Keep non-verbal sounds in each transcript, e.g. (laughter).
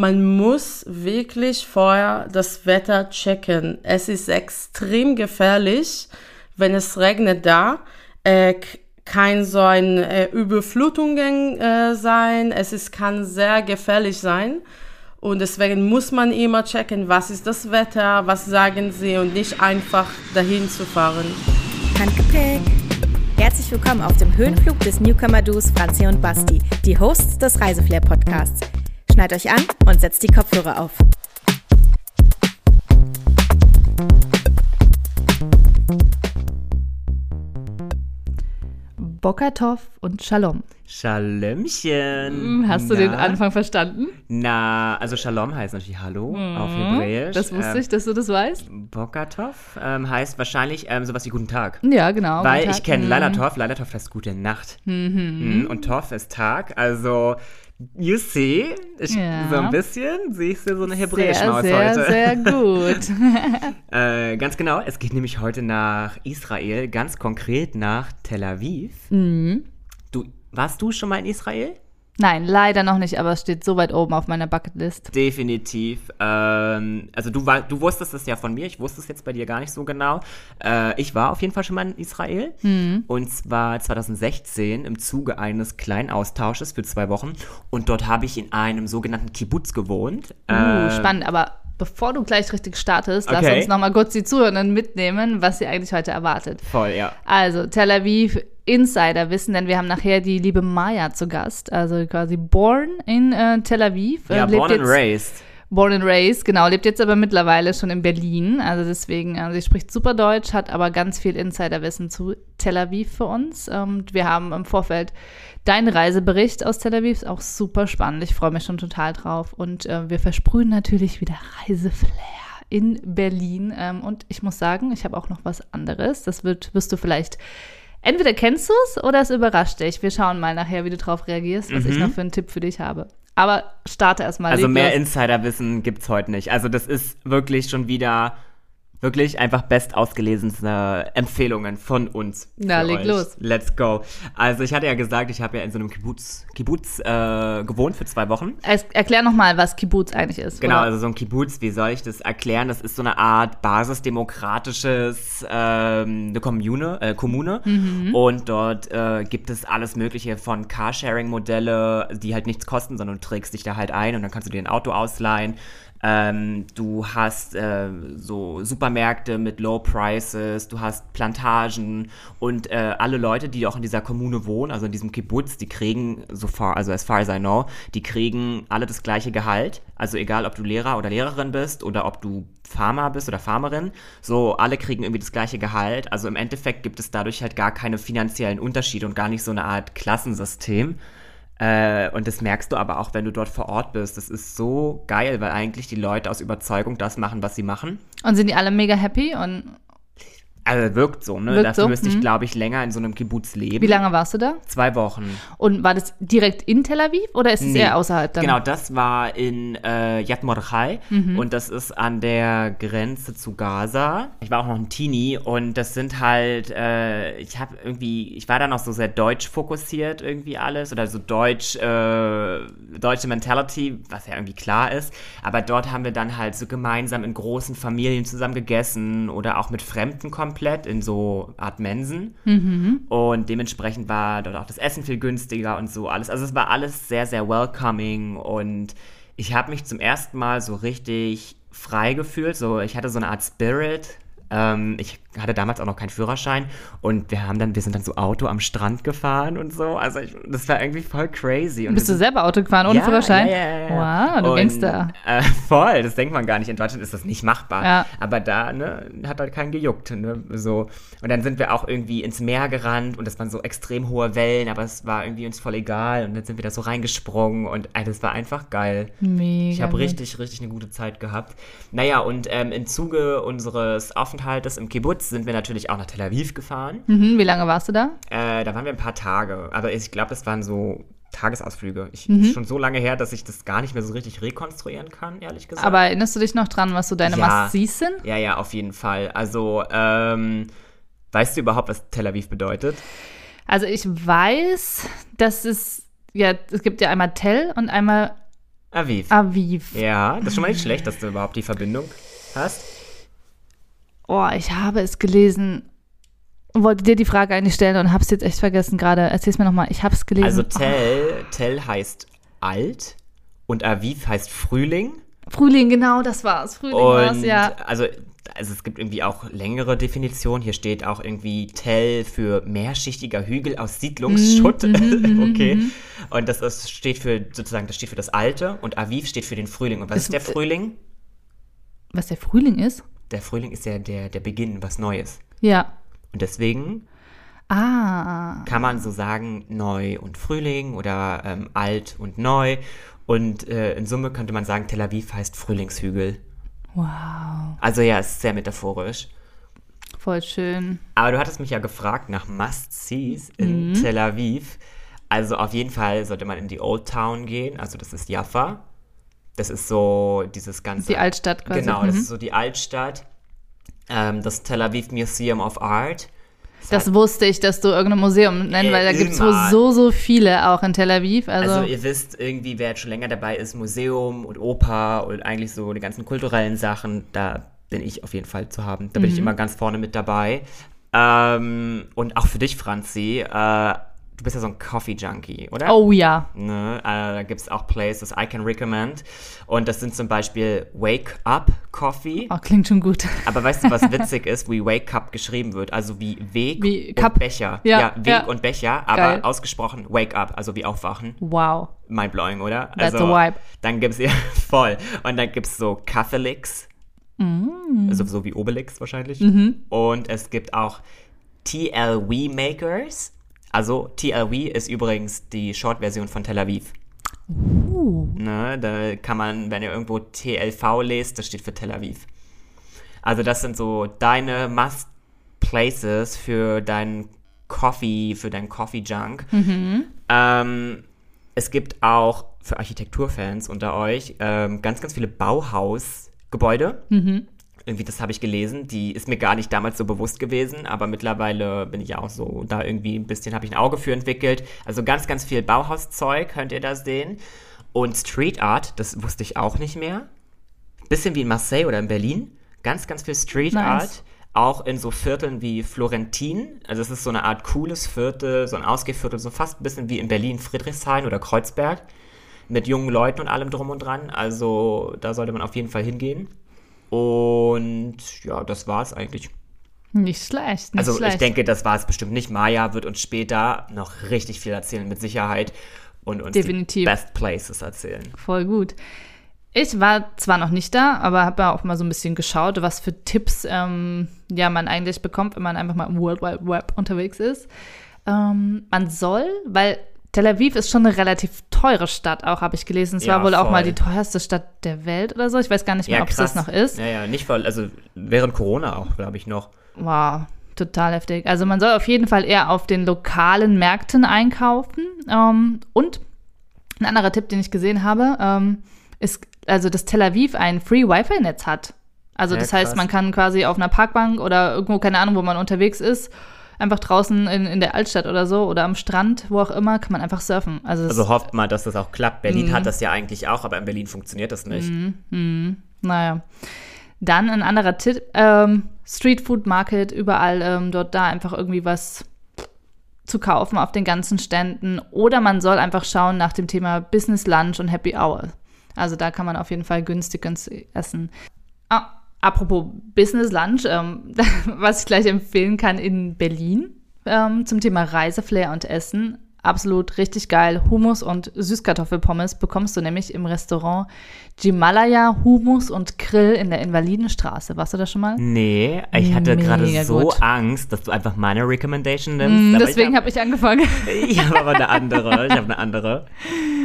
man muss wirklich vorher das Wetter checken. Es ist extrem gefährlich, wenn es regnet da. Äh, kann so eine äh, Überflutungen äh, sein. Es ist, kann sehr gefährlich sein. Und deswegen muss man immer checken, was ist das Wetter, was sagen sie und nicht einfach dahin zu fahren. Handgepäck. Herzlich willkommen auf dem Höhenflug des Newcomer-Duos Franzi und Basti, die Hosts des Reiseflair-Podcasts. Schneid euch an und setzt die Kopfhörer auf. Bokatov und Shalom. Shalomchen. Hast du Na? den Anfang verstanden? Na, also Shalom heißt natürlich Hallo auf Hebräisch. Mhm. Das wusste Ähm, ich, dass du das weißt. Bokatov ähm, heißt wahrscheinlich ähm, sowas wie Guten Tag. Ja, genau. Weil ich kenne Mhm. Lalatov, Lalatov heißt gute Nacht. Mhm. Und Tov ist Tag. Also, you see, ich, Ja. so ein bisschen sehe ich so eine Sehr, Hebräisch-Maus sehr, heute. sehr (laughs) gut. (laughs) Äh, ganz genau, es geht nämlich heute nach Israel, ganz konkret nach Tel Aviv. Mhm. Du, warst du schon mal in Israel? Nein, leider noch nicht, aber es steht so weit oben auf meiner Bucketlist. Definitiv. Ähm, also du, war, du wusstest es ja von mir, ich wusste es jetzt bei dir gar nicht so genau. Äh, ich war auf jeden Fall schon mal in Israel. Und zwar 2016 im Zuge eines kleinen Austausches für zwei Wochen. Und dort habe ich in einem sogenannten Kibbutz gewohnt. Uh, Äh, spannend, aber bevor du gleich richtig startest, lass Okay. uns nochmal kurz die Zuhörenden mitnehmen, was sie eigentlich heute erwartet. voll, ja. Also, Tel Aviv Insider wissen, denn wir haben nachher die liebe Maya zu Gast, also quasi born in äh, Tel Aviv. äh, Ja, lebt born and raised. Born and raised, genau, lebt jetzt aber mittlerweile schon in Berlin. Also deswegen, also sie spricht super Deutsch, hat aber ganz viel Insiderwissen zu Tel Aviv für uns. Und wir haben im Vorfeld deinen Reisebericht aus Tel Aviv, ist auch super spannend. Ich freue mich schon total drauf. Und äh, wir versprühen natürlich wieder Reiseflair in Berlin. Ähm, und ich muss sagen, ich habe auch noch was anderes. Das wird, wirst du vielleicht. Entweder kennst du es oder es überrascht dich. Wir schauen mal nachher, wie du darauf reagierst, was ich noch für einen Tipp für dich habe. Aber starte erstmal. Also mehr. Insiderwissen gibt's heute nicht. Also das ist wirklich schon wieder wirklich einfach best ausgelesenste Empfehlungen von uns. Na, leg euch. los. Let's go. Also ich hatte ja gesagt, ich habe ja in so einem Kibbutz, Kibbutz äh, gewohnt für zwei Wochen. Es, erklär nochmal, was Kibbutz eigentlich ist. Genau, oder? also so ein Kibbutz, wie soll ich das erklären? Das ist so eine Art basisdemokratisches, ähm, eine Kommune, äh, Kommune. Mhm. Und dort äh, gibt es alles Mögliche von Carsharing-Modelle, die halt nichts kosten, sondern du trägst dich da halt ein und dann kannst du dir ein Auto ausleihen. Ähm, du hast äh, so Supermärkte mit Low Prices, du hast Plantagen und äh, alle Leute, die auch in dieser Kommune wohnen, also in diesem Kibbutz, die kriegen, so far, also as far as I know, die kriegen alle das gleiche Gehalt. Also egal, ob du Lehrer oder Lehrerin bist oder ob du Farmer bist oder Farmerin, so alle kriegen irgendwie das gleiche Gehalt. Also im Endeffekt gibt es dadurch halt gar keine finanziellen Unterschiede und gar nicht so eine Art Klassensystem. Äh, und das merkst du aber auch, wenn du dort vor Ort bist. Das ist so geil, weil eigentlich die Leute aus Überzeugung das machen, was sie machen. Und sind die alle mega happy? Und Also wirkt so, ne? Wirkt Dafür so, müsste ich, mhm. glaube ich, länger in so einem Kibbutz leben. wie lange warst du da? Zwei Wochen. Und war das direkt in Tel Aviv oder ist es Nee. eher außerhalb dann? Genau, das war in äh, Yad Mordechai Mhm. und das ist an der Grenze zu Gaza. Ich war auch noch ein Teenie und das sind halt, äh, ich habe irgendwie, ich war da noch so sehr deutsch fokussiert irgendwie alles oder so deutsch, äh, deutsche Mentality, was ja irgendwie klar ist. Aber dort haben wir dann halt so gemeinsam in großen Familien zusammen gegessen oder auch mit Fremden komplett in so Art Mensen. Und dementsprechend war dort auch das Essen viel günstiger und so alles. Also es war alles sehr, sehr welcoming und ich habe mich zum ersten Mal so richtig frei gefühlt. So, ich hatte so eine Art Spirit. Ähm, ich hatte damals auch noch keinen Führerschein und wir haben dann, wir sind dann so Auto am Strand gefahren und so. Also ich, das war irgendwie voll crazy. Und Bist du selber Auto gefahren ohne ja, Führerschein? Ja, ja, ja. Wow, du und, Gangster. Äh, (laughs) voll, das denkt man gar nicht. In Deutschland ist das nicht machbar. Ja. Aber da ne, hat halt keinen gejuckt. Ne, so. Und dann sind wir auch irgendwie ins Meer gerannt und das waren so extrem hohe Wellen, aber es war irgendwie uns voll egal. Und dann sind wir da so reingesprungen und ey, das war einfach geil. Mega. Ich habe richtig, richtig eine gute Zeit gehabt. Naja, und ähm, im Zuge unseres Aufenthaltes im Kibbutz sind wir natürlich auch nach Tel Aviv gefahren. Mhm, wie lange warst du da? Äh, da waren wir ein paar Tage. Aber ich glaube, das waren so Tagesausflüge. Ich, Mhm. Ist schon so lange her, dass ich das gar nicht mehr so richtig rekonstruieren kann, ehrlich gesagt. Aber erinnerst du dich noch dran, was so deine Ja. Must-Sees sind? Ja, ja, auf jeden Fall. Also, ähm, weißt du überhaupt, was Tel Aviv bedeutet? Also ich weiß, dass es, ja, es gibt ja einmal Tel und einmal Aviv. Aviv. Ja, das ist schon mal nicht schlecht, dass du überhaupt die Verbindung hast. Oh, ich habe es gelesen. und Wollte dir die Frage eigentlich stellen und habe es jetzt echt vergessen gerade. Erzähl's mir nochmal. Ich habe es gelesen. Also Tell, Tell heißt alt und Aviv heißt Frühling. Oh, Frühling, genau, das war's. Frühling war's, Und ja. also, also es gibt irgendwie auch längere Definitionen. Hier steht auch irgendwie Tell für mehrschichtiger Hügel aus Siedlungsschutt. Mhm, (laughs) okay. Und das ist, steht für sozusagen, das steht für das Alte und Aviv steht für den Frühling. Und was Das- ist der Frühling? Was der Frühling ist? Der Frühling ist ja der, der Beginn, was Neues. Ja. Und deswegen Ah. kann man so sagen, neu und Frühling oder ähm, alt und neu. Und äh, in Summe könnte man sagen, Tel Aviv heißt Frühlingshügel. Wow. Also ja, es ist sehr metaphorisch. Voll schön. Aber du hattest mich ja gefragt nach Must-Sees in Mhm. Tel Aviv. Also auf jeden Fall sollte man in die Old Town gehen. Also das ist Jaffa. Das ist so dieses ganze... Die Altstadt quasi. Genau, das Mhm. ist so die Altstadt. Ähm, das Tel Aviv Museum of Art. Das wusste ich, dass du irgendein Museum nennst, weil da gibt es so, so viele auch in Tel Aviv. Also, Also ihr wisst irgendwie, wer jetzt schon länger dabei ist, Museum und Oper und eigentlich so die ganzen kulturellen Sachen, da bin ich auf jeden Fall zu haben. Da bin ich Mhm. immer ganz vorne mit dabei. Ähm, und auch für dich, Franzi, äh, du bist ja so ein Coffee-Junkie, oder? oh ja. Ne, äh, da gibt es auch Places I can recommend. Und das sind zum Beispiel Wake Up Coffee. Oh, klingt schon gut. Aber weißt du, was witzig ist, wie Wake Up geschrieben wird? Also wie Weg Wie und. Becher. Ja, Weg ja. und Becher, aber Geil. ausgesprochen Wake Up, also wie aufwachen. Wow. Mindblowing, oder? That's also, a vibe. Dann gibt es ja (laughs) voll. Und dann gibt es so Catholics. Mm. Also so wie Obelix wahrscheinlich. Mhm. Und es gibt auch TLW Makers. Also TLW ist übrigens die Short-Version von Tel Aviv. Uh. Ne, da kann man, wenn ihr irgendwo TLV lest, das steht für Tel Aviv. Also das sind so deine Must-Places für deinen Coffee, für deinen Coffee-Junk. Ähm, es gibt auch für Architekturfans unter euch ähm, ganz, ganz viele Bauhausgebäude. Irgendwie, das habe ich gelesen. Die ist mir gar nicht damals so bewusst gewesen, aber mittlerweile bin ich auch so da irgendwie ein bisschen, habe ich ein Auge für entwickelt. Also ganz, ganz viel Bauhauszeug könnt ihr da sehen. Und Street Art, das wusste ich auch nicht mehr. Bisschen wie in Marseille oder in Berlin. Ganz, ganz viel Street Nice. Art. Auch in so Vierteln wie Florentin. Also es ist so eine Art cooles Viertel, so ein Ausgehviertel, so fast ein bisschen wie in Berlin Friedrichshain oder Kreuzberg. Mit jungen Leuten und allem drum und dran. Also da sollte man auf jeden Fall hingehen. Und ja, das war's eigentlich. Nicht schlecht. Nicht Also schlecht. ich denke, das war es bestimmt nicht. Maya wird uns später noch richtig viel erzählen, mit Sicherheit. Und uns Definitiv. die Best Places erzählen. Voll gut. Ich war zwar noch nicht da, aber habe ja auch mal so ein bisschen geschaut, was für Tipps ähm, ja, man eigentlich bekommt, wenn man einfach mal im World Wide Web unterwegs ist. Ähm, man soll, weil Tel Aviv ist schon eine relativ teure Stadt, auch habe ich gelesen. Es Ja, war wohl auch mal voll. die teuerste Stadt der Welt oder so. Ich weiß gar nicht mehr, ob es das noch ist. Ja, ja, nicht voll. Also während Corona auch, glaube ich, noch. Wow, total heftig. Also man soll auf jeden Fall eher auf den lokalen Märkten einkaufen. Ähm, und ein anderer Tipp, den ich gesehen habe, ähm, ist, also dass Tel Aviv ein Free Wi-Fi-Netz hat. Also Ja, das heißt, krass. man kann quasi auf einer Parkbank oder irgendwo, keine Ahnung, wo man unterwegs ist, einfach draußen in, in der Altstadt oder so oder am Strand, wo auch immer, kann man einfach surfen. Also, Also hofft mal, dass das auch klappt. Berlin Mhm. hat das ja eigentlich auch, aber in Berlin funktioniert das nicht. Naja. Dann ein anderer Tipp, ähm, Street Food Market, überall ähm, dort da einfach irgendwie was zu kaufen auf den ganzen Ständen. Oder man soll einfach schauen nach dem Thema Business Lunch und Happy Hour. Also da kann man auf jeden Fall günstig, günstig essen. Ah, apropos Business Lunch, ähm, (laughs) was ich gleich empfehlen kann in Berlin ähm, zum Thema Reiseflair und Essen. Absolut richtig geil. Hummus und Süßkartoffelpommes bekommst du nämlich im Restaurant Jimalaya Hummus und Grill in der Invalidenstraße. Warst du da schon mal? Nee, ich hatte gerade so gut. Angst, dass du einfach meine Recommendation nimmst. Mm, Deswegen ich habe ich angefangen. hab, ich habe aber eine andere. Ich habe eine andere.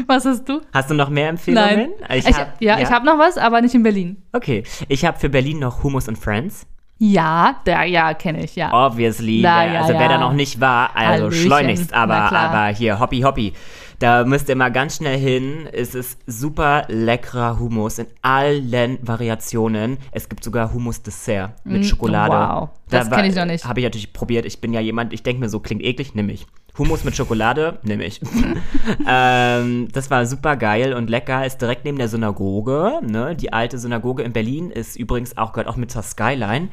Was hast du? Hast du noch mehr Empfehlungen? Ich hab, ja, ich habe noch was, aber nicht in Berlin. Okay, ich habe für Berlin noch Hummus and Friends. Ja, da, ja, kenne ich, ja. Obviously. Na, wer- ja, also wer ja. da noch nicht war, also Hallöchen. schleunigst, aber, aber hier, hoppi hoppi. Da müsst ihr mal ganz schnell hin. Es ist super leckerer Hummus in allen Variationen. Es gibt sogar Hummus-Dessert mit Mm, Schokolade. wow. Das kenn ich noch nicht. Habe ich natürlich probiert. Ich bin ja jemand, ich denke mir so, klingt eklig, nimm ich. Hummus mit Schokolade, nehme ich. (laughs) ähm, das war super geil und lecker. Ist direkt neben der Synagoge. Ne? Die alte Synagoge in Berlin ist übrigens auch, gehört auch mit zur Skyline.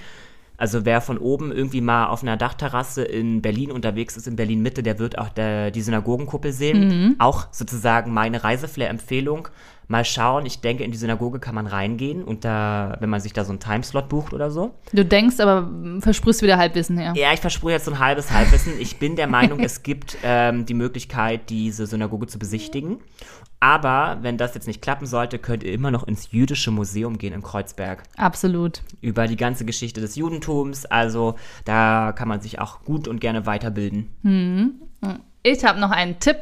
Also wer von oben irgendwie mal auf einer Dachterrasse in Berlin unterwegs ist, in Berlin Mitte, der wird auch der, die Synagogenkuppel sehen. Mhm. Auch sozusagen meine Reiseflair-Empfehlung. Mal schauen, ich denke, in die Synagoge kann man reingehen und da, wenn man sich da so einen Timeslot bucht oder so. Du denkst, aber versprühst wieder Halbwissen her. Ja, ich versprühe jetzt so ein halbes Halbwissen. Ich bin der Meinung, es gibt ähm, die Möglichkeit, diese Synagoge zu besichtigen. Aber wenn das jetzt nicht klappen sollte, könnt ihr immer noch ins Jüdische Museum gehen in Kreuzberg. Absolut. Über die ganze Geschichte des Judentums. Also da kann man sich auch gut und gerne weiterbilden. Ich habe noch einen Tipp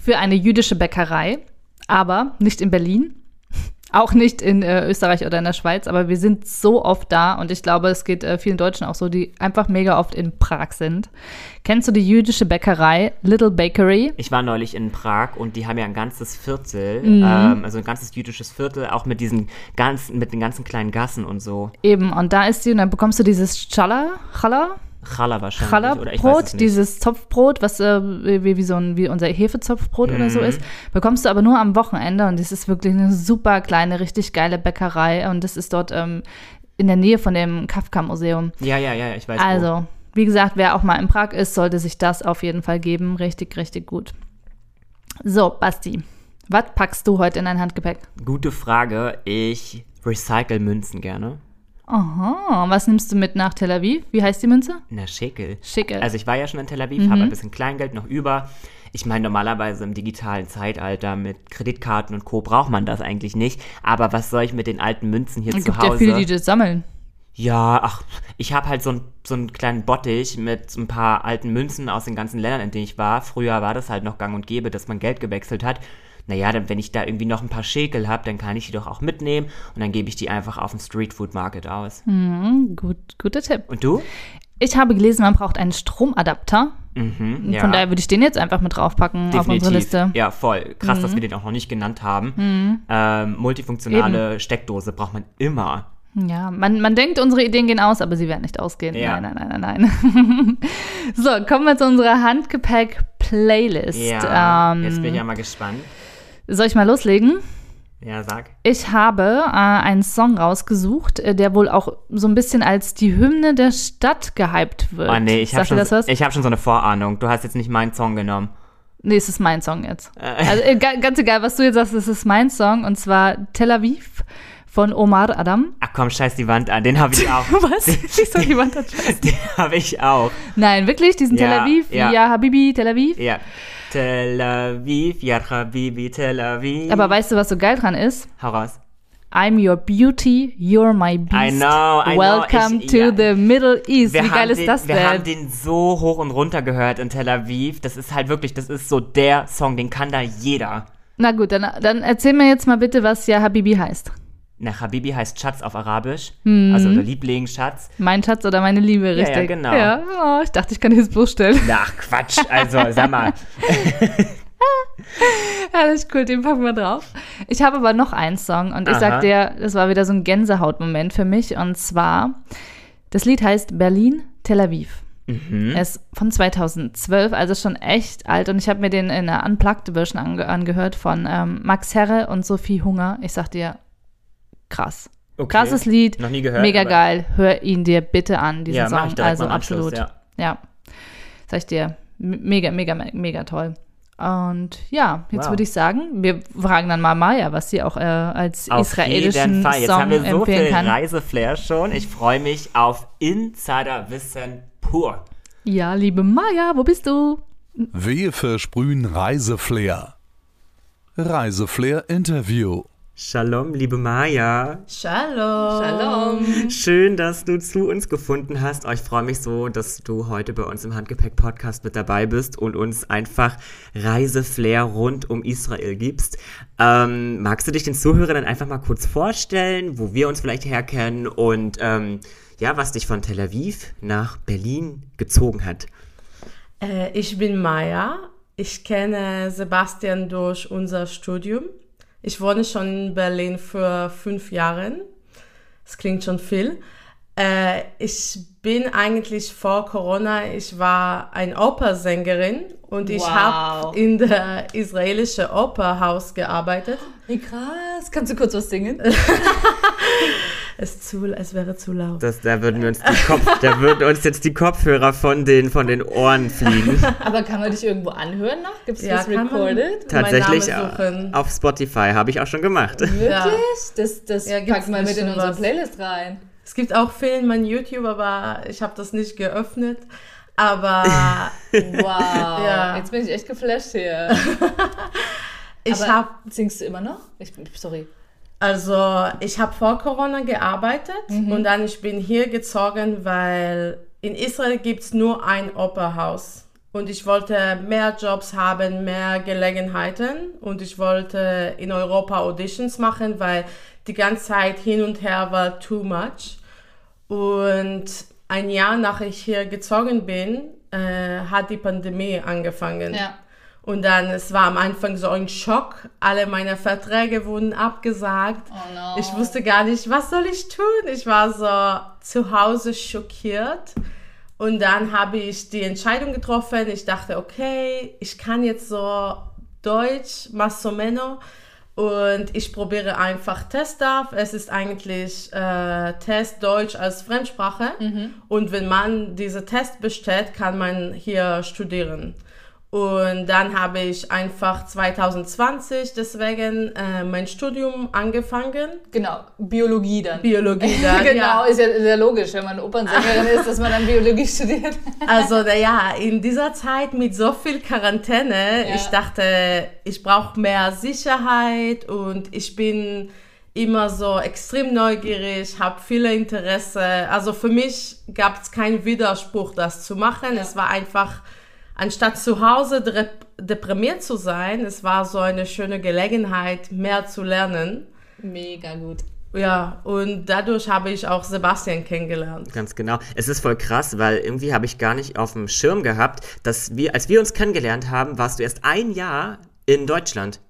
für eine jüdische Bäckerei, aber nicht in Berlin. (laughs) Auch nicht in äh, Österreich oder in der Schweiz, aber wir sind so oft da und ich glaube, es geht äh, vielen Deutschen auch so, die einfach mega oft in Prag sind. Kennst du die jüdische Bäckerei Little Bakery? Ich war neulich in Prag und die haben ja ein ganzes Viertel, Mhm. ähm, also ein ganzes jüdisches Viertel, auch mit diesen ganzen, mit den ganzen kleinen Gassen und so. Eben, und da ist sie und dann bekommst du dieses Challah, Challah, Challah wahrscheinlich. oder Challah-Brot, dieses Zopfbrot, was äh, wie, wie, so ein, wie unser Hefezopfbrot oder Mhm. so ist, bekommst du aber nur am Wochenende und das ist wirklich eine super kleine, richtig geile Bäckerei und das ist dort ähm, in der Nähe von dem Kafka-Museum. Ja, ja, ja, ich weiß. wo. Also, wie gesagt, wer auch mal in Prag ist, sollte sich das auf jeden Fall geben. Richtig, richtig gut. So, Basti, was packst du heute in dein Handgepäck? Gute Frage. Ich recycle Münzen gerne. Aha, was nimmst du mit nach Tel Aviv? Wie heißt die Münze? Na, Schickel. Schickel. Also ich war ja schon in Tel Aviv, Mhm. habe ein bisschen Kleingeld noch über. Ich meine, normalerweise im digitalen Zeitalter mit Kreditkarten und Co. braucht man das eigentlich nicht. Aber was soll ich mit den alten Münzen hier Es zu gibt Hause? ja viele, die das sammeln. Ja, ach, ich habe halt so, ein, so einen kleinen Bottich mit so ein paar alten Münzen aus den ganzen Ländern, in denen ich war. Früher war das halt noch gang und gäbe, dass man Geld gewechselt hat. Naja, dann, wenn ich da irgendwie noch ein paar Schäkel habe, dann kann ich die doch auch mitnehmen und dann gebe ich die einfach auf dem Streetfood Market aus. Hm, gut, guter Tipp. Und du? Ich habe gelesen, man braucht einen Stromadapter. Mhm, ja. Von daher würde ich den jetzt einfach mit draufpacken auf unsere Liste. Mhm. Ja, voll. Krass, dass wir den auch noch nicht genannt haben. Ähm, multifunktionale Steckdose braucht man immer. Ja, man, man denkt, unsere Ideen gehen aus, aber sie werden nicht ausgehen. Ja. Nein, nein, nein, nein, nein. (laughs) so, kommen wir zu unserer Handgepäck-Playlist. Ja, ähm, jetzt bin ich ja mal gespannt. Soll ich mal loslegen? Ja, sag. Ich habe äh, einen Song rausgesucht, äh, der wohl auch so ein bisschen als die Hymne der Stadt gehypt wird. Oh nee, ich habe schon, ich hab schon so eine Vorahnung. Du hast jetzt nicht meinen Song genommen. Nee, es ist mein Song jetzt. Also äh, ga- ganz egal, was du jetzt sagst, es ist mein Song und zwar Tel Aviv von Omar Adam. Ach komm, scheiß die Wand an. Den habe ich auch. (laughs) Was? Wieso die Wand hat (laughs) Scheiß? Den habe ich auch. Nein, wirklich, diesen Ja, Tel Aviv, ja. ja. Habibi, Tel Aviv. Ja. Tel Aviv, ja Habibi, Tel Aviv. Aber weißt du, was so geil dran ist? Hau raus. I'm your beauty, you're my beast. I know, I know, Welcome ich- to ja. the Middle East. Wir Wie geil ist den, das Wir denn? haben den so hoch und runter gehört in Tel Aviv. Das ist halt wirklich, das ist so der Song, den kann da jeder. Na gut, dann, dann erzähl mir jetzt mal bitte, was ja Habibi heißt. Na, Habibi heißt Schatz auf Arabisch. Mhm. Also oder Liebling, Schatz. Mein Schatz oder meine Liebe, ja, richtig? genau. Ja, oh, ich dachte, ich kann dir das bloßstellen. Ach, Quatsch. Also, sag mal. (laughs) Alles cool, den packen wir drauf. Ich habe aber noch einen Song und ich Aha. sag dir, das war wieder so ein Gänsehautmoment für mich und zwar, das Lied heißt Berlin, Tel Aviv. Mhm. Er ist von 2012, also schon echt alt und ich habe mir den in einer Unplugged-Version ange angehört von ähm, Max Herre und Sophie Hunger. Ich sag dir, krass. Okay. Krasses Lied, Noch nie gehört. mega geil. Hör ihn dir bitte an, diesen Ja, mach Song. also absolut. ja. Ja. Sag ich dir, mega, mega, me- mega toll. Und ja, jetzt Wow. würde ich sagen, wir fragen dann mal Maya, was sie auch äh, als Auf israelischen jeden Fall. Jetzt Song haben wir so empfehlen viel kann. Reiseflair schon. Ich freue mich auf Insiderwissen pur. Ja, liebe Maya, wo bist du? Wir versprühen Reiseflair. Reiseflair Interview. Shalom, liebe Maya. Shalom. Shalom. Schön, dass du zu uns gefunden hast. Oh, ich freue mich so, dass du heute bei uns im Handgepäck-Podcast mit dabei bist und uns einfach Reiseflair rund um Israel gibst. Ähm, magst du dich den Zuhörern dann einfach mal kurz vorstellen, wo wir uns vielleicht herkennen und ähm, ja, was dich von Tel Aviv nach Berlin gezogen hat? Äh, ich bin Maya. Ich kenne Sebastian durch unser Studium. Ich wohne schon in Berlin für fünf Jahre. Das klingt schon viel. Äh, ich bin eigentlich vor Corona, ich war ein Opersängerin und ich Wow. habe in der israelischen Operhaus gearbeitet. Wie krass. Kannst du kurz was singen? (laughs) (laughs) Es, zu, es wäre zu laut. Das, da würden wir uns die Kopf, da würden uns jetzt die Kopfhörer von den, von den Ohren fliegen. Aber kann man dich irgendwo anhören noch? Gibt es Ja, man. recorded? Tatsächlich äh, auf Spotify habe ich auch schon gemacht. Wirklich? Ja. Das, das Ja, packen wir mit in unsere was. Playlist rein. Es gibt auch Filme an YouTube, aber ich habe das nicht geöffnet. Aber (laughs) Wow. Ja. Jetzt bin ich echt geflasht hier. (laughs) ich habe Singst du immer noch? Ich, sorry. also ich habe vor Corona gearbeitet und dann ich bin hier gezogen, weil in Israel gibt's nur ein Opernhaus und ich wollte mehr Jobs haben, mehr Gelegenheiten und ich wollte in Europa Auditions machen, weil die ganze Zeit hin und her war too much. Und ein Jahr nach ich hier gezogen bin, äh, hat die Pandemie angefangen. Ja. Und dann, es war am Anfang so ein Schock. Alle meine Verträge wurden abgesagt. Oh no. Ich wusste gar nicht, was soll ich tun. Ich war so zu Hause schockiert. Und dann habe ich die Entscheidung getroffen. Ich dachte, okay, ich kann jetzt so Deutsch, más o menos. Und ich probiere einfach Testaf. Es ist eigentlich äh, Test Deutsch als Fremdsprache. Und wenn man diese Test bestellt, kann man hier studieren. Und dann habe ich einfach 2020 deswegen äh, mein Studium angefangen. Genau, Biologie dann. Biologie (laughs) dann, genau, ja. ist ja sehr logisch, wenn man Opernsängerin ist, dass man dann Biologie studiert. (laughs) Also ja, in dieser Zeit mit so viel Quarantäne, Ja. ich dachte, ich brauche mehr Sicherheit und ich bin immer so extrem neugierig, habe viele Interesse. Also für mich gab es keinen Widerspruch, das zu machen. Ja. Es war einfach, anstatt zu Hause deprimiert zu sein, es war so eine schöne Gelegenheit, mehr zu lernen. Mega gut. Ja, und dadurch habe ich auch Sebastian kennengelernt. Ganz genau. Es ist voll krass, weil irgendwie habe ich gar nicht auf dem Schirm gehabt, dass wir, als wir uns kennengelernt haben, warst du erst ein Jahr in Deutschland.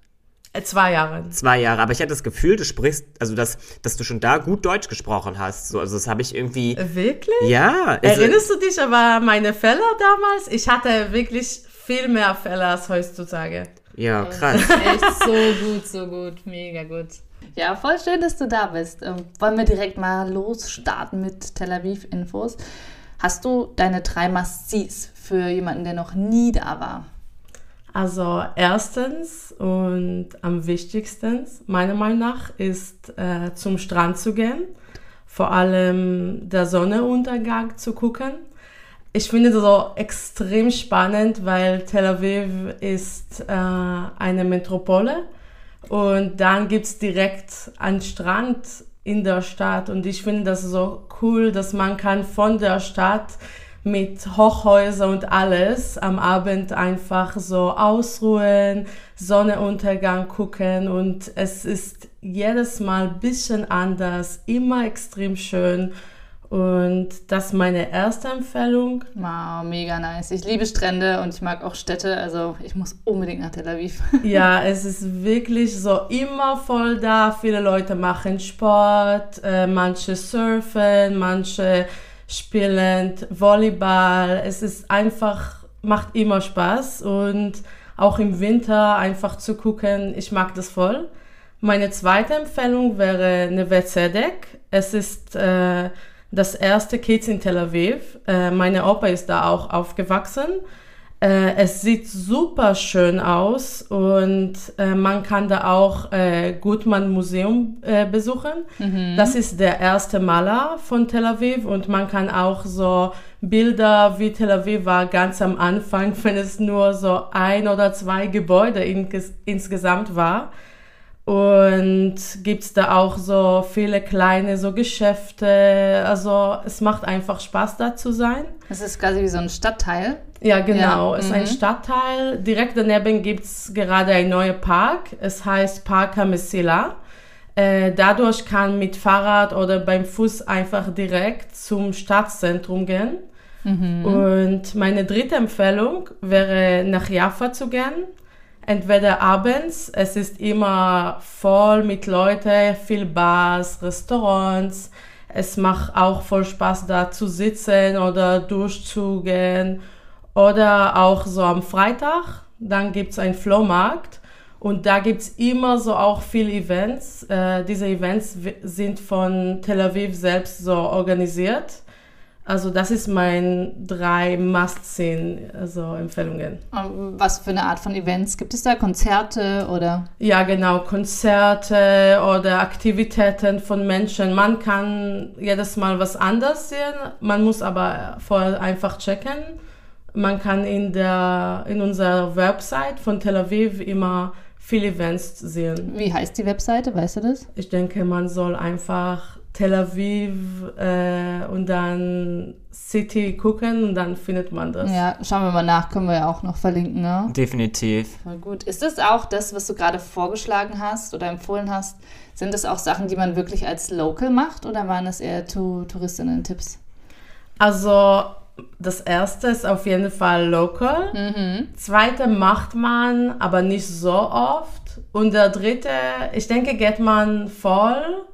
Äh, zwei Jahre. Zwei Jahre. Aber ich hatte das Gefühl, du sprichst, also dass, dass du schon da gut Deutsch gesprochen hast. So, also das habe ich irgendwie. Wirklich? Ja. Also, Erinnerst du dich aber an meine Fälle damals? Ich hatte wirklich viel mehr Fälle als heutzutage. Ja, krass. (laughs) Echt so gut, so gut, mega gut. Ja, voll schön, dass du da bist. Ähm, wollen wir direkt mal losstarten mit Tel Aviv-Infos? Hast du deine drei Must-Sees für jemanden, der noch nie da war? Also erstens und am wichtigsten, meiner Meinung nach, ist äh, zum Strand zu gehen. Vor allem der Sonnenuntergang zu gucken. Ich finde das so extrem spannend, weil Tel Aviv ist äh, eine Metropole und dann gibt's direkt einen Strand in der Stadt und ich finde das so cool, dass man kann von der Stadt mit Hochhäuser und alles am Abend einfach so ausruhen, Sonnenuntergang gucken und es ist jedes Mal ein bisschen anders, immer extrem schön und das ist meine erste Empfehlung. Wow, mega nice. Ich liebe Strände und ich mag auch Städte, also ich muss unbedingt nach Tel Aviv. (laughs) Ja, es ist wirklich so immer voll da. Viele Leute machen Sport, äh, manche surfen, manche spielen Volleyball. Es ist einfach, macht immer Spaß und auch im Winter einfach zu gucken, ich mag das voll. Meine zweite Empfehlung wäre Neve Zedek. Es ist äh, das erste Kids in Tel Aviv. Äh, meine Opa ist da auch aufgewachsen. Äh, es sieht super schön aus und äh, man kann da auch äh, Gutmann Museum äh, besuchen. Das ist der erste Maler von Tel Aviv und man kann auch so Bilder, wie Tel Aviv war ganz am Anfang, (laughs) wenn es nur so ein oder zwei Gebäude inges insgesamt war. Und gibt's da auch so viele kleine so Geschäfte. Also es macht einfach Spaß da zu sein. Das ist quasi wie so ein Stadtteil. Ja, genau. Ja, Es ist mhm. ein Stadtteil. Direkt daneben gibt's gerade ein neuer Park. Es heißt Park Hamesila. Äh, dadurch kann mit Fahrrad oder beim Fuß einfach direkt zum Stadtzentrum gehen. Und meine dritte Empfehlung wäre nach Jaffa zu gehen. Entweder abends, es ist immer voll mit Leuten, viel Bars, Restaurants. Es macht auch voll Spaß, da zu sitzen oder durchzugehen. Oder auch so am Freitag, dann gibt es einen Flohmarkt. Und da gibt es immer so auch viele Events. Äh, diese Events sind von Tel Aviv selbst so organisiert. Also das ist mein drei Must-Sehen, also Empfehlungen. Was für eine Art von Events gibt es da? Konzerte oder? Ja, genau, Konzerte oder Aktivitäten von Menschen. Man kann jedes Mal was anders sehen, man muss aber vorher einfach checken. Man kann in, der, in unserer Website von Tel Aviv immer viele Events sehen. Wie heißt die Webseite, weißt du das? Ich denke, man soll einfach Tel Aviv äh, und dann City gucken und dann findet man das. Ja, schauen wir mal nach, können wir ja auch noch verlinken, ne? Definitiv. Voll gut. Ist das auch das, was du gerade vorgeschlagen hast oder empfohlen hast? Sind das auch Sachen, die man wirklich als Local macht oder waren das eher to Touristinnen-Tipps? Also das erste ist auf jeden Fall local. Mhm. Zweite macht man, aber nicht so oft. Und der dritte, ich denke, geht man voll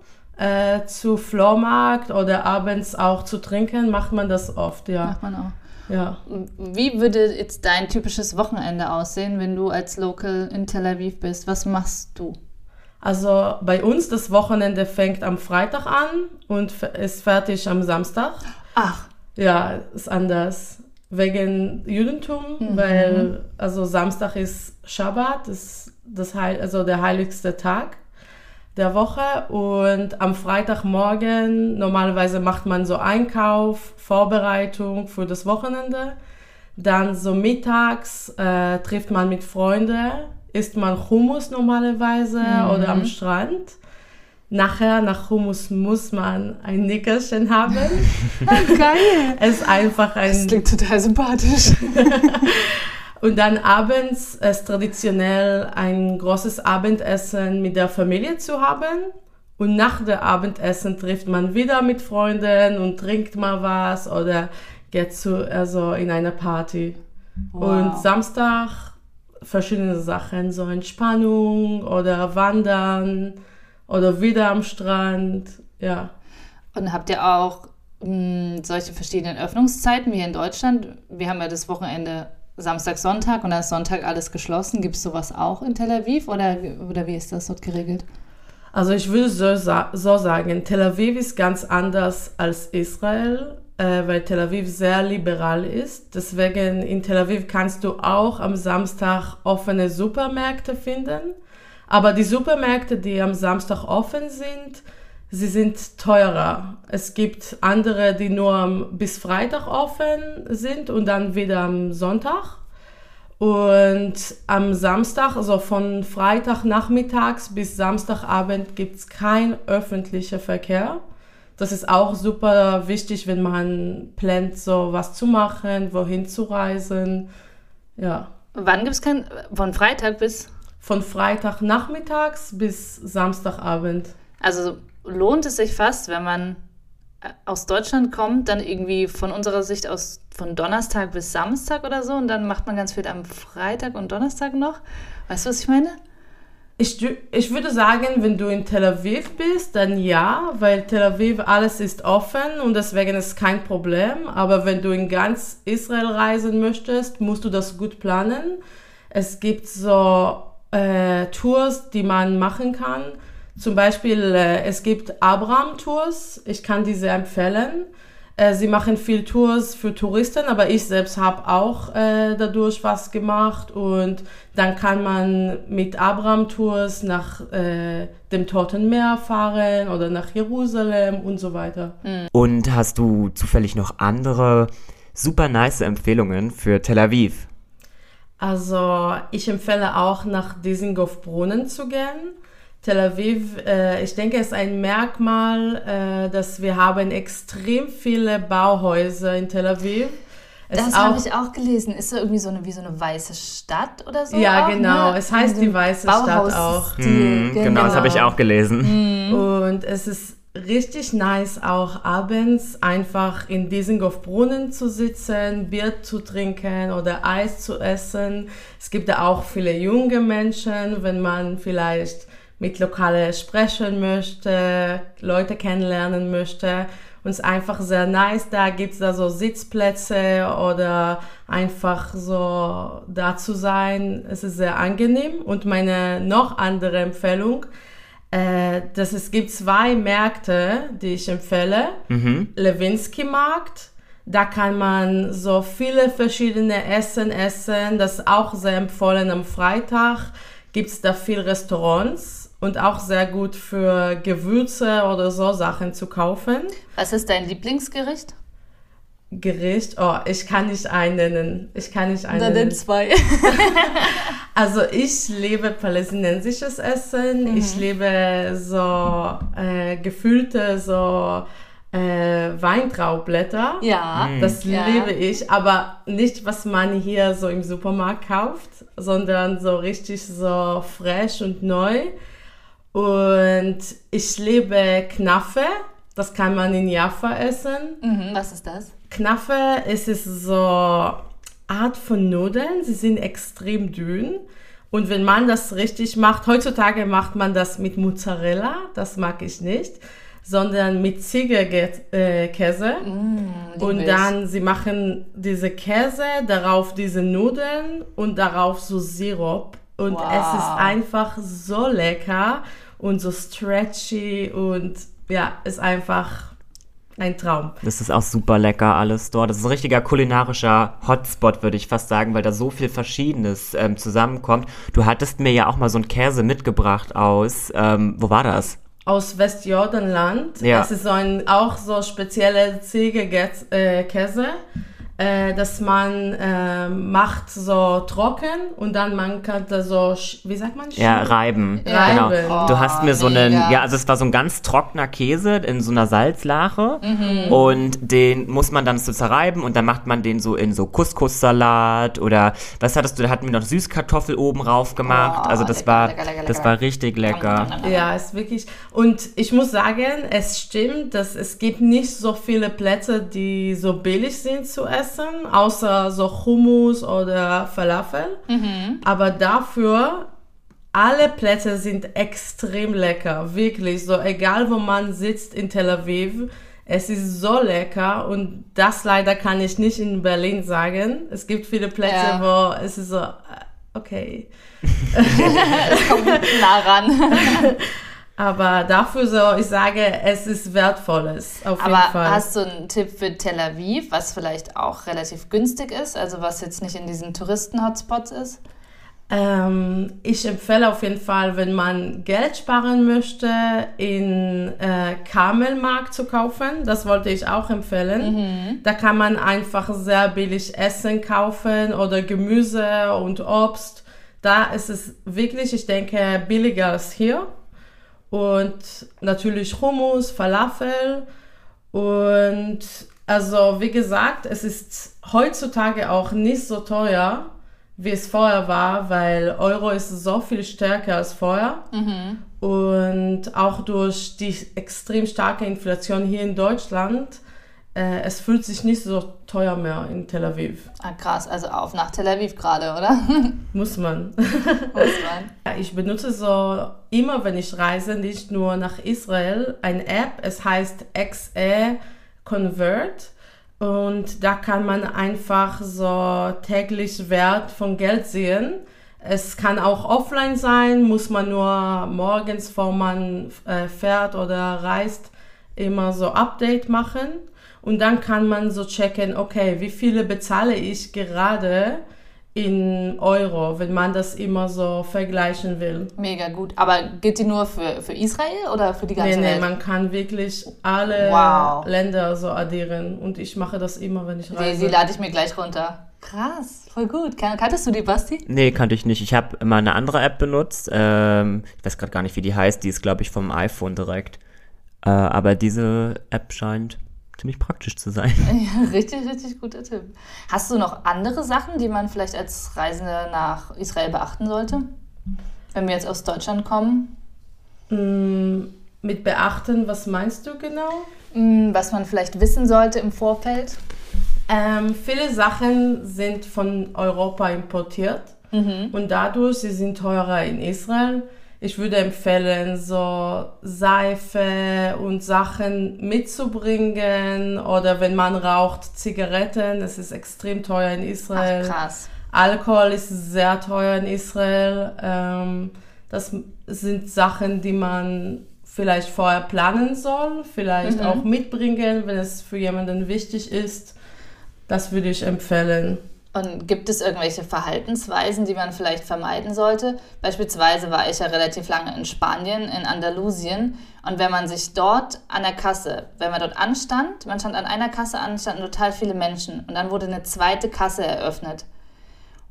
äh, zu Flohmarkt oder abends auch zu trinken, macht man das oft, ja. Macht man auch. Ja. Wie würde jetzt dein typisches Wochenende aussehen, wenn du als Local in Tel Aviv bist? Was machst du? Also bei uns das Wochenende fängt am Freitag an und ist fertig am Samstag. Ach. Ja, ist anders. Wegen Judentum, Mhm. weil also Samstag ist Schabbat, ist das Heil, also der heiligste Tag der Woche und am Freitagmorgen normalerweise macht man so Einkauf, Vorbereitung für das Wochenende. Dann so mittags äh, trifft man mit Freunden, isst man Hummus normalerweise oder am Strand. Nachher, nach Hummus muss man ein Nickerchen haben. (laughs) Geil. es ist einfach ein Das klingt total sympathisch. (laughs) Und dann abends ist traditionell ein großes Abendessen mit der Familie zu haben. Und nach dem Abendessen trifft man wieder mit Freunden und trinkt mal was oder geht zu, also in eine Party. Und Samstag verschiedene Sachen, so Entspannung oder Wandern oder wieder am Strand. Ja. Und habt ihr auch mh, solche verschiedenen Öffnungszeiten wie hier in Deutschland? Wir haben ja das Wochenende Samstag, Sonntag und dann ist Sonntag alles geschlossen. Gibt es sowas auch in Tel Aviv oder, oder wie ist das dort geregelt? Also ich würde so, so sagen, Tel Aviv ist ganz anders als Israel, äh, weil Tel Aviv sehr liberal ist. Deswegen in Tel Aviv kannst du auch am Samstag offene Supermärkte finden. Aber die Supermärkte, die am Samstag offen sind, sie sind teurer. Es gibt andere, die nur am- bis Freitag offen sind und dann wieder am Sonntag. Und am Samstag, also von Freitag nachmittags bis Samstagabend, gibt es kein öffentlicher Verkehr. Das ist auch super wichtig, wenn man plant, so was zu machen, wohin zu reisen. Ja, Wann gibt es kein, von Freitag bis, von Freitag nachmittags bis Samstagabend. also lohnt es sich fast, wenn man äh, aus Deutschland kommt, dann irgendwie von unserer Sicht aus von Donnerstag bis Samstag oder so und dann macht man ganz viel am Freitag und Donnerstag noch. Weißt du, was ich meine? Ich, ich würde sagen, wenn du in Tel Aviv bist, dann ja, weil Tel Aviv alles ist offen und deswegen ist kein Problem. Aber wenn du in ganz Israel reisen möchtest, musst du das gut planen. Es gibt so äh, Tours, die man machen kann. Zum Beispiel, äh, es gibt Abraham-Tours. Ich kann diese empfehlen. Äh, sie machen viel Tours für Touristen, aber ich selbst habe auch äh, dadurch was gemacht und dann kann man mit Abraham-Tours nach äh, dem Toten Meer fahren oder nach Jerusalem und so weiter. Und hast du zufällig noch andere super nice Empfehlungen für Tel Aviv? Also ich empfehle auch nach Dizengoff Brunnen zu gehen. Tel Aviv, äh, ich denke, es ist ein Merkmal, äh, dass wir haben extrem viele Bauhäuser in Tel Aviv. Es Das habe ich auch gelesen. Ist da irgendwie so eine, wie so eine weiße Stadt oder so? Ja, auch, genau. ne? Es heißt In die weiße Stadt auch. Bauhausstil, Hm, genau, das habe ich auch gelesen. Und es ist richtig nice, auch abends einfach in Dizengoff Brunnen zu sitzen, Bier zu trinken oder Eis zu essen. Es gibt da auch viele junge Menschen, wenn man vielleicht mit Lokalen sprechen möchte, Leute kennenlernen möchte. Und es ist einfach sehr nice. Da gibt es da so Sitzplätze oder einfach so da zu sein. Es ist sehr angenehm. Und meine noch andere Empfehlung, äh, dass es gibt zwei Märkte, die ich empfehle. Lewinsky Markt. Da kann man so viele verschiedene Essen essen. Das ist auch sehr empfohlen am Freitag. Gibt es da viele Restaurants und auch sehr gut für Gewürze oder so Sachen zu kaufen. Was ist dein Lieblingsgericht? Gericht, oh, ich kann nicht einen nennen. Ich kann nicht einen nennen. zwei. (laughs) Also ich liebe palästinensisches Essen. Ich liebe so äh, gefüllte so äh, Weintraubblätter. Ja. Das Ja. liebe ich, aber nicht, was man hier so im Supermarkt kauft, sondern so richtig so fresh und neu. Und ich liebe Knaffe. Das kann man in Jaffa essen. Mhm, was ist das? Knaffe es ist so Art von Nudeln. Sie sind extrem dünn. Und wenn man das richtig macht, heutzutage macht man das mit Mozzarella, das mag ich nicht, sondern mit Ziegelkäse. lieb und ich. dann, sie machen diese Käse, darauf diese Nudeln und darauf so Sirup. Und Wow. es ist einfach so lecker und so stretchy und ja, ist einfach ein Traum. Das ist auch super lecker alles dort. Das ist ein richtiger kulinarischer Hotspot, würde ich fast sagen, weil da so viel Verschiedenes ähm, zusammenkommt. Du hattest mir ja auch mal so einen Käse mitgebracht aus, ähm, wo war das? aus Westjordanland. Ja. Es ist so ein auch so spezielle Ziegelkäse, äh, äh, dass man äh, macht so trocken und dann man kann da so, wie sagt man? Ja, Reiben. Reiben. Genau. Du hast mir so einen, mega. ja, also es war so ein ganz trockener Käse in so einer Salzlache und den muss man dann so zerreiben und dann macht man den so in so Couscous-Salat oder was hattest du, da hatten wir noch Süßkartoffel oben rauf gemacht. Oh, also das lecker, war, lecker, lecker, das war richtig lecker. Ja, ist wirklich. Und ich muss sagen, es stimmt, dass es gibt nicht so viele Plätze, die so billig sind zu essen, außer so Hummus oder Falafel. Aber dafür alle Plätze sind extrem lecker, wirklich. So egal, wo man sitzt in Tel Aviv, es ist so lecker und das leider kann ich nicht in Berlin sagen. Es gibt viele Plätze, Ja. wo es ist so, äh, okay. (laughs) Nah ran. (laughs) Aber dafür so, ich sage, es ist wertvolles, auf jeden Aber Fall. hast du einen Tipp für Tel Aviv, was vielleicht auch relativ günstig ist, also was jetzt nicht in diesen Touristen-Hotspots ist? ähm, ich empfehle auf jeden Fall, wenn man Geld sparen möchte, in äh, Kamelmarkt zu kaufen. Das wollte ich auch empfehlen. Da kann man einfach sehr billig Essen kaufen oder Gemüse und Obst. Da ist es wirklich, ich denke, billiger als hier. Und natürlich Hummus, Falafel. Und also, wie gesagt, es ist heutzutage auch nicht so teuer, wie es vorher war, weil Euro ist so viel stärker als vorher. Und auch durch die extrem starke Inflation hier in Deutschland, äh, es fühlt sich nicht so teuer mehr in Tel Aviv. Ah, krass, also auf nach Tel Aviv gerade, oder? (laughs) Muss man. (laughs) Muss man. Ja, Ich benutze so immer, wenn ich reise, nicht nur nach Israel, eine App. Es heißt XE Convert. Und da kann man einfach so täglich Wert von Geld sehen. Es kann auch offline sein, muss man nur morgens, bevor man äh, fährt oder reist, immer so Update machen. Und dann kann man so checken, okay, wie viele bezahle ich gerade in Euro, wenn man das immer so vergleichen will. Mega gut. Aber gilt die nur für, für Israel oder für die ganze Nee, nee, Welt? man kann wirklich alle Wow. Länder so addieren. Und ich mache das immer, wenn ich die, reise. die lade ich mir gleich runter. Krass, voll gut. Kan kanntest du die, Basti? Nee, kannte ich nicht. Ich habe immer eine andere App benutzt. Ähm, ich weiß gerade gar nicht, wie die heißt. Die ist, glaube ich, vom iPhone direkt. Äh, aber diese App scheint ziemlich praktisch zu sein. (laughs) Ja, richtig, richtig guter Tipp. Hast du noch andere Sachen, die man vielleicht als Reisende nach Israel beachten sollte? Wenn wir jetzt aus Deutschland kommen? Mm, Mit beachten, was meinst du genau? Hm, Was man vielleicht wissen sollte im Vorfeld? Ähm, viele Sachen sind von Europa importiert und dadurch sie sind teurer in Israel. Ich würde empfehlen, so Seife und Sachen mitzubringen oder wenn man raucht, Zigaretten. Es ist extrem teuer in Israel. Ach, krass. Alkohol ist sehr teuer in Israel. Ähm, das sind Sachen, die man vielleicht vorher planen soll, vielleicht Mhm. auch mitbringen, wenn es für jemanden wichtig ist. Das würde ich empfehlen. Und gibt es irgendwelche Verhaltensweisen, die man vielleicht vermeiden sollte? Beispielsweise war ich ja relativ lange in Spanien, in Andalusien. Und wenn man sich dort an der Kasse, wenn man dort anstand, man stand an einer Kasse an, standen total viele Menschen. Und dann wurde eine zweite Kasse eröffnet.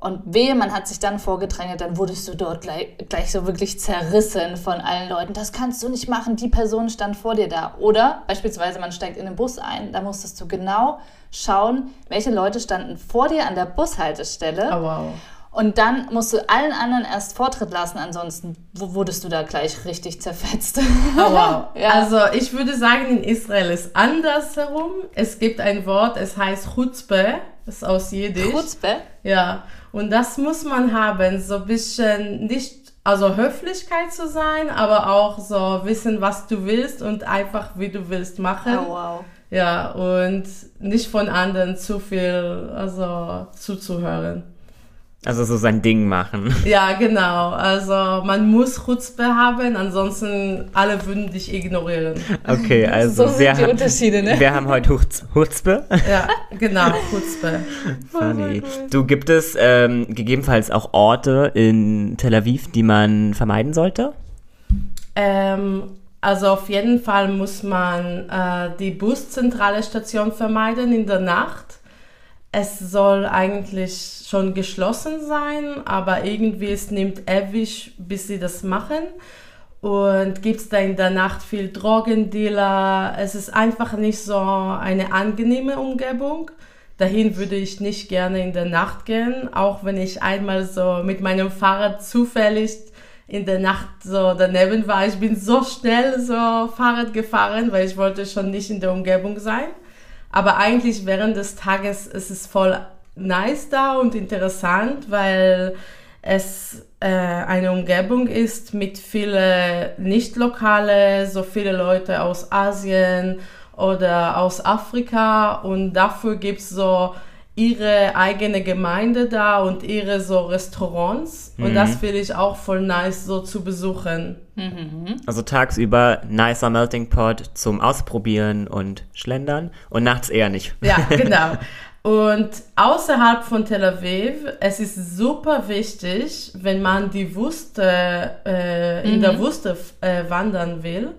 Und wehe, man hat sich dann vorgedrängelt, dann wurdest du dort gleich, gleich so wirklich zerrissen von allen Leuten. Das kannst du nicht machen, die Person stand vor dir da. Oder beispielsweise, man steigt in den Bus ein, da musstest du genau schauen, welche Leute standen vor dir an der Bushaltestelle. Oh, wow. Und dann musst du allen anderen erst Vortritt lassen, ansonsten wurdest du da gleich richtig zerfetzt. Oh, wow. (laughs) Ja. Also ich würde sagen, in Israel ist andersherum. Es gibt ein Wort, es heißt Chutzpe, das ist aus Jiddisch. Chutzpe? Ja, und das muss man haben, so ein bisschen nicht, also Höflichkeit zu sein, aber auch so wissen, was du willst und einfach, wie du willst machen. Oh, wow. Ja, und nicht von anderen zu viel, also zuzuhören. Also so sein Ding machen. (laughs) Ja, genau. Also man muss Chutzpe haben, ansonsten alle würden dich ignorieren. Okay, also So wir, sind die haben, Unterschiede, ne? wir haben heute Hutz, Hutzpe. Ja, genau, Chutzpe. (laughs) Funny. Du, gibt es ähm, gegebenenfalls auch Orte in Tel Aviv, die man vermeiden sollte? Ähm, also auf jeden Fall muss man äh, die Buszentrale Station vermeiden in der Nacht. Es soll eigentlich schon geschlossen sein, aber irgendwie es nimmt ewig, bis sie das machen. Und gibt es da in der Nacht viel Drogendealer. Es ist einfach nicht so eine angenehme Umgebung. Dahin würde ich nicht gerne in der Nacht gehen, auch wenn ich einmal so mit meinem Fahrrad zufällig in der Nacht so daneben war. Ich bin so schnell so Fahrrad gefahren, weil ich wollte schon nicht in der Umgebung sein. Aber eigentlich während des Tages ist es voll nice da und interessant, weil es äh, eine Umgebung ist mit viele Nicht-Lokale, so viele Leute aus Asien oder aus Afrika. Und dafür gibt's so ihre eigene Gemeinde da und ihre so Restaurants und das finde ich auch voll nice so zu besuchen. Also tagsüber nicer Melting Pot zum Ausprobieren und Schlendern und nachts eher nicht. Ja, (laughs) genau. Und außerhalb von Tel Aviv, es ist super wichtig, wenn man die Wüste, äh, in der Wüste äh, wandern will,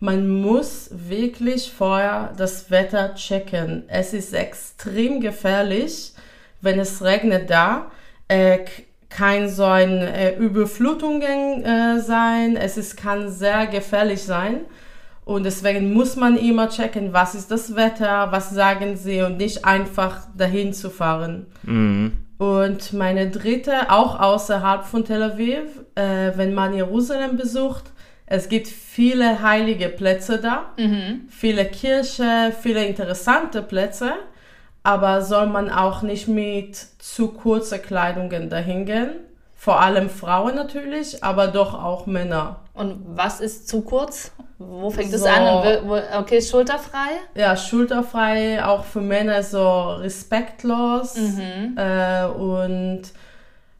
man muss wirklich vorher das Wetter checken. Es ist extrem gefährlich, wenn es regnet da. Äh, k- kein so ein äh, Überflutungen äh, sein. Es ist, kann sehr gefährlich sein. Und deswegen muss man immer checken, was ist das Wetter, was sagen sie und nicht einfach dahin zu fahren. Und meine dritte, auch außerhalb von Tel Aviv, äh, wenn man Jerusalem besucht, es gibt viele heilige Plätze da, viele Kirche, viele interessante Plätze, aber soll man auch nicht mit zu kurzer Kleidungen dahin gehen. Vor allem Frauen natürlich, aber doch auch Männer. Und was ist zu kurz? Wo fängt es So. an? Wo, wo, okay, schulterfrei? ja, schulterfrei, auch für Männer so respektlos. Äh, und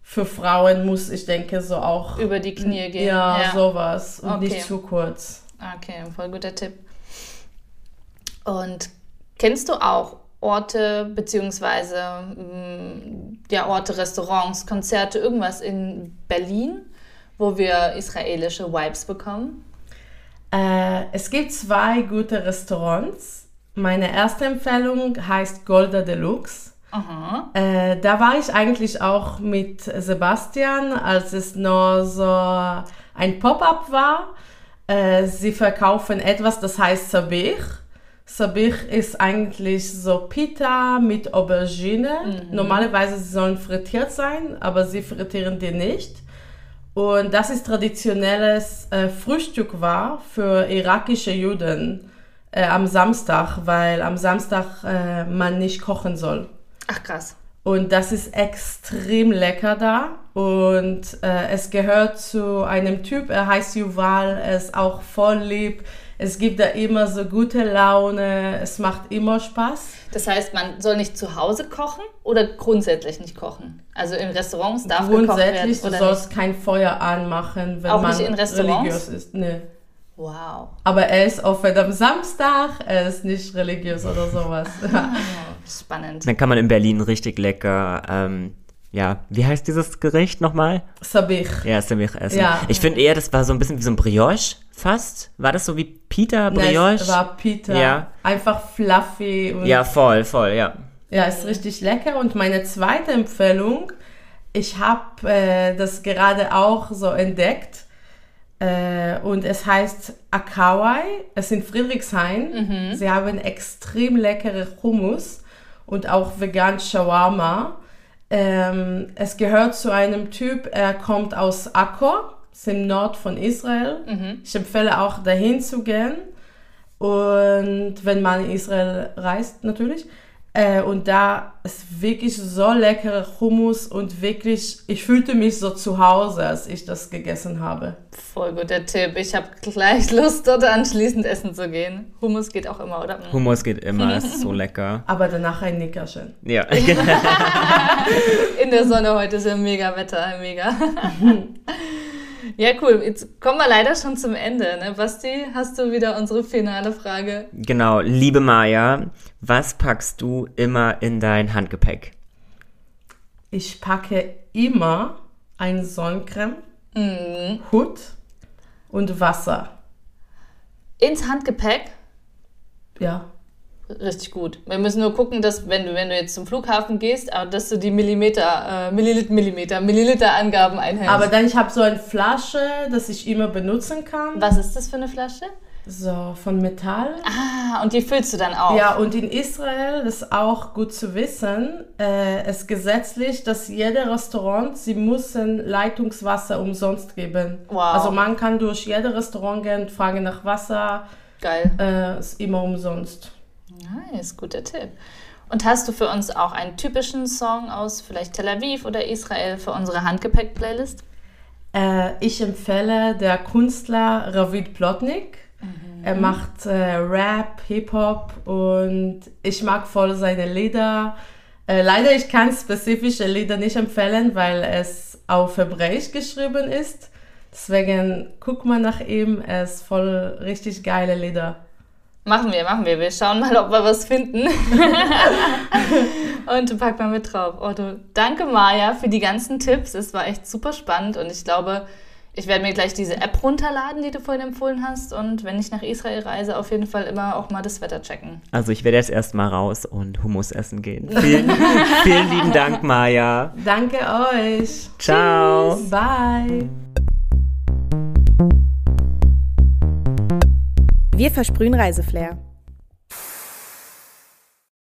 für Frauen muss ich denke so auch Über die Knie gehen. ja, Ja. sowas und Okay. nicht zu kurz. Okay, voll guter Tipp. Und kennst du auch Orte beziehungsweise mm, ja, Orte, Restaurants, Konzerte, irgendwas in Berlin, wo wir israelische Vibes bekommen? Äh, es gibt zwei gute Restaurants. Meine erste Empfehlung heißt Golda Deluxe. Äh, da war ich eigentlich auch mit Sebastian, als es nur so ein Pop-up war. Äh, sie verkaufen etwas, das heißt Sabich. Sabich ist eigentlich so Pita mit Aubergine. Normalerweise sie sollen frittiert sein, aber sie frittieren die nicht. Und das ist traditionelles äh, Frühstück war für irakische Juden äh, am Samstag, weil am Samstag äh, man nicht kochen soll. Ach krass. Und das ist extrem lecker da. Und äh, es gehört zu einem Typ, er heißt Yuval, er ist auch voll lieb. Es gibt da immer so gute Laune, es macht immer Spaß. Das heißt, man soll nicht zu Hause kochen oder grundsätzlich nicht kochen? Also in Restaurants darf Grundsätzlich, gekocht werden du oder sollst kein Feuer anmachen, wenn Auch man nicht in Restaurants? religiös ist. Nee. nicht? Wow. Aber er ist offen am Samstag, er ist nicht religiös oder sowas. (laughs) Spannend. Dann kann man in Berlin richtig lecker, ähm, ja, wie heißt dieses Gericht nochmal? Sabich. Ja, Samich essen. Ja. Ich finde eher, das war so ein bisschen wie so ein Brioche fast. War das so wie Peter Brioche? Es war Peter. Ja. Einfach fluffy. Und ja, voll, voll, ja. Ja, ist richtig lecker. Und meine zweite Empfehlung, ich habe äh, das gerade auch so entdeckt. Äh, und es heißt Akawai. Es in Friedrichshain. Sie haben extrem leckere Hummus und auch vegan Shawarma. Ähm, es gehört zu einem Typ, er kommt aus Akko, ist im Nord von Israel. Ich empfehle auch dahin zu gehen. Und wenn man in Israel reist, natürlich. Äh, und da ist wirklich so leckere Hummus und wirklich, ich fühlte mich so zu Hause, als ich das gegessen habe. Voll guter Tipp. Ich habe gleich Lust, dort anschließend essen zu gehen. Hummus geht auch immer, oder? Hummus geht immer, es ist so (laughs) lecker. Aber danach ein Nickerchen. Ja, (laughs) (laughs) In der Sonne heute ist ja mega Wetter, mega. Ja, cool. Jetzt kommen wir leider schon zum Ende. Ne? Basti, hast du wieder unsere finale Frage? genau. Liebe Maja, was packst du immer in dein Handgepäck? Ich packe immer ein Sonnencreme, Hut und Wasser. Ins Handgepäck? Ja. Richtig gut. Wir müssen nur gucken, dass, wenn du, wenn du jetzt zum Flughafen gehst, äh, dass du die Millimeter, äh, Milliliter, Millimeter, Milliliter-Angaben einhältst. Aber dann, ich habe so eine Flasche, das ich immer benutzen kann. Was ist das für eine Flasche? So, von Metall. Ah, und die füllst du dann auf. Ja, und in Israel, ist auch gut zu wissen, äh, ist gesetzlich, dass jede Restaurant, sie müssen Leitungswasser umsonst geben. Wow. Also man kann durch jedes Restaurant gehen, fragen nach Wasser, Geil. äh, ist immer umsonst. Nice, guter Tipp. Und hast du für uns auch einen typischen Song aus vielleicht Tel Aviv oder Israel für unsere Handgepäck-Playlist? Äh, ich empfehle der Künstler Ravid Plotnik. Er macht äh, Rap, Hip-Hop und ich mag voll seine Lieder. Äh, leider, ich kann spezifische Lieder nicht empfehlen, weil es auf Hebräisch geschrieben ist. Deswegen guck mal nach ihm, er ist voll richtig geile Lieder. Machen wir, machen wir. Wir schauen mal, ob wir was finden. (laughs) und pack mal mit drauf. Oh, du, danke, Maja, für die ganzen Tipps. Es war echt super spannend und ich glaube, ich werde mir gleich diese App runterladen, die du vorhin empfohlen hast. Und wenn ich nach Israel reise, auf jeden Fall immer auch mal das Wetter checken. Also ich werde jetzt erstmal raus und Hummus essen gehen. (laughs) Vielen, vielen lieben Dank, Maja. Danke euch. Ciao. Bye. Wir versprühen Reiseflair.